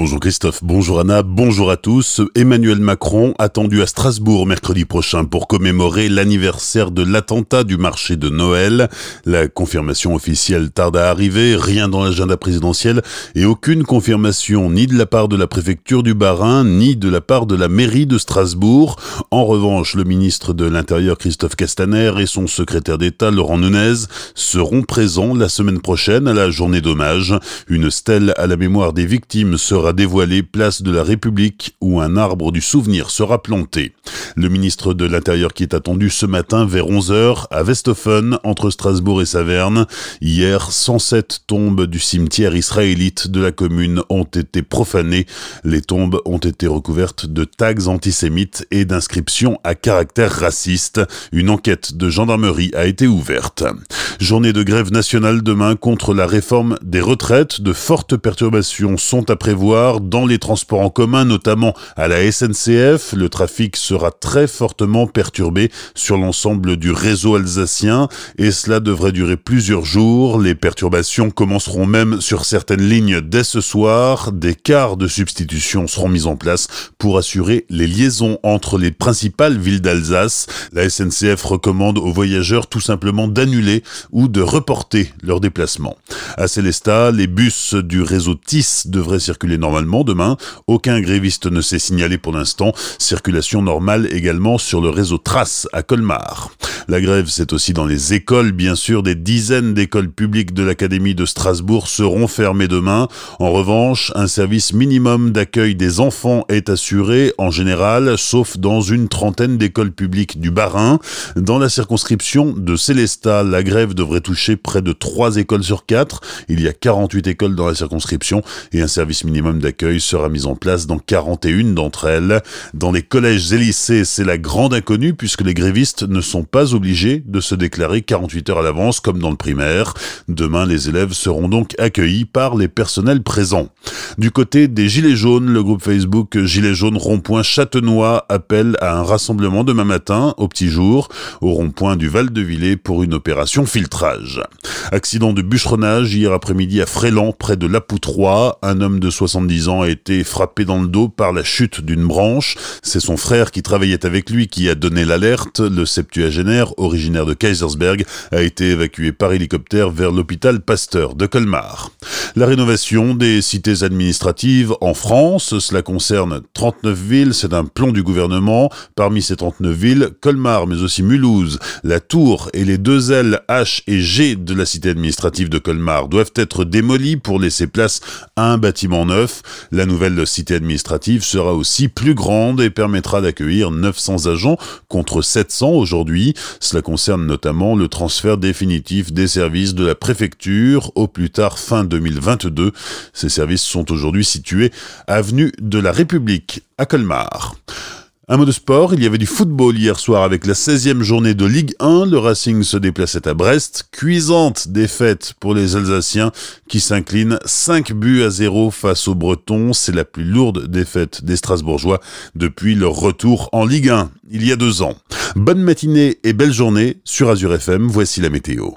Bonjour Christophe, bonjour Anna, bonjour à tous. Emmanuel Macron attendu à Strasbourg mercredi prochain pour commémorer l'anniversaire de l'attentat du marché de Noël. La confirmation officielle tarde à arriver, rien dans l'agenda présidentiel et aucune confirmation ni de la part de la préfecture du Bas-Rhin ni de la part de la mairie de Strasbourg. En revanche, le ministre de l'Intérieur Christophe Castaner et son secrétaire d'État Laurent Nunez seront présents la semaine prochaine à la journée d'hommage. Une stèle à la mémoire des victimes sera dévoilée place de la République où un arbre du souvenir sera planté. Le ministre de l'Intérieur qui est attendu ce matin vers 11h à Westhofen entre Strasbourg et Saverne. Hier, 107 tombes du cimetière israélite de la commune ont été profanées. Les tombes ont été recouvertes de tags antisémites et d'inscriptions à caractère raciste. Une enquête de gendarmerie a été ouverte. Journée de grève nationale demain contre la réforme des retraites. De fortes perturbations sont à prévoir dans les transports en commun, notamment à la SNCF. Le trafic sera très fortement perturbé sur l'ensemble du réseau alsacien et cela devrait durer plusieurs jours. Les perturbations commenceront même sur certaines lignes dès ce soir. Des quarts de substitution seront mis en place pour assurer les liaisons entre les principales villes d'Alsace. La SNCF recommande aux voyageurs tout simplement d'annuler ou de reporter leur déplacement. À Célestat, les bus du réseau TIS devraient circuler normalement demain. Aucun gréviste ne s'est signalé pour l'instant. Circulation normale également sur le réseau Trace à Colmar. La grève, c'est aussi dans les écoles, bien sûr. Des dizaines d'écoles publiques de l'Académie de Strasbourg seront fermées demain. En revanche, un service minimum d'accueil des enfants est assuré, en général, sauf dans une trentaine d'écoles publiques du Bas-Rhin. Dans la circonscription de Célestat, la grève devrait toucher près de 3 écoles sur 4. Il y a 48 écoles dans la circonscription et un service minimum d'accueil sera mis en place dans 41 d'entre elles. Dans les collèges et lycées, c'est la grande inconnue puisque les grévistes ne sont pas de se déclarer 48 heures à l'avance comme dans le primaire. Demain, les élèves seront donc accueillis par les personnels présents. Du côté des Gilets jaunes, le groupe Facebook Gilets jaunes rond-point Châtenois appelle à un rassemblement demain matin, au petit jour, au rond-point du Val-de-Villers pour une opération filtrage. Accident de bûcheronnage hier après-midi à Fréland, près de Lapoutroie. Un homme de 70 ans a été frappé dans le dos par la chute d'une branche. C'est son frère qui travaillait avec lui qui a donné l'alerte. Le septuagénaire, originaire de Kaisersberg, a été évacué par hélicoptère vers l'hôpital Pasteur de Colmar. La rénovation des cités administratives en France, cela concerne 39 villes, c'est un plan du gouvernement. Parmi ces 39 villes, Colmar, mais aussi Mulhouse, la Tour et les deux ailes H et G de la cité administrative de Colmar doivent être démolies pour laisser place à un bâtiment neuf. La nouvelle cité administrative sera aussi plus grande et permettra d'accueillir 900 agents contre 700 aujourd'hui. Cela concerne notamment le transfert définitif des services de la préfecture au plus tard fin 2022. Ces services sont aujourd'hui situés avenue de la République à Colmar. Un mot de sport, il y avait du football hier soir avec la 16e journée de Ligue 1. Le Racing se déplaçait à Brest. Cuisante défaite pour les Alsaciens qui s'inclinent 5 buts à 0 face aux Bretons. C'est la plus lourde défaite des Strasbourgeois depuis leur retour en Ligue 1 il y a deux ans. Bonne matinée et belle journée sur Azure FM. Voici la météo.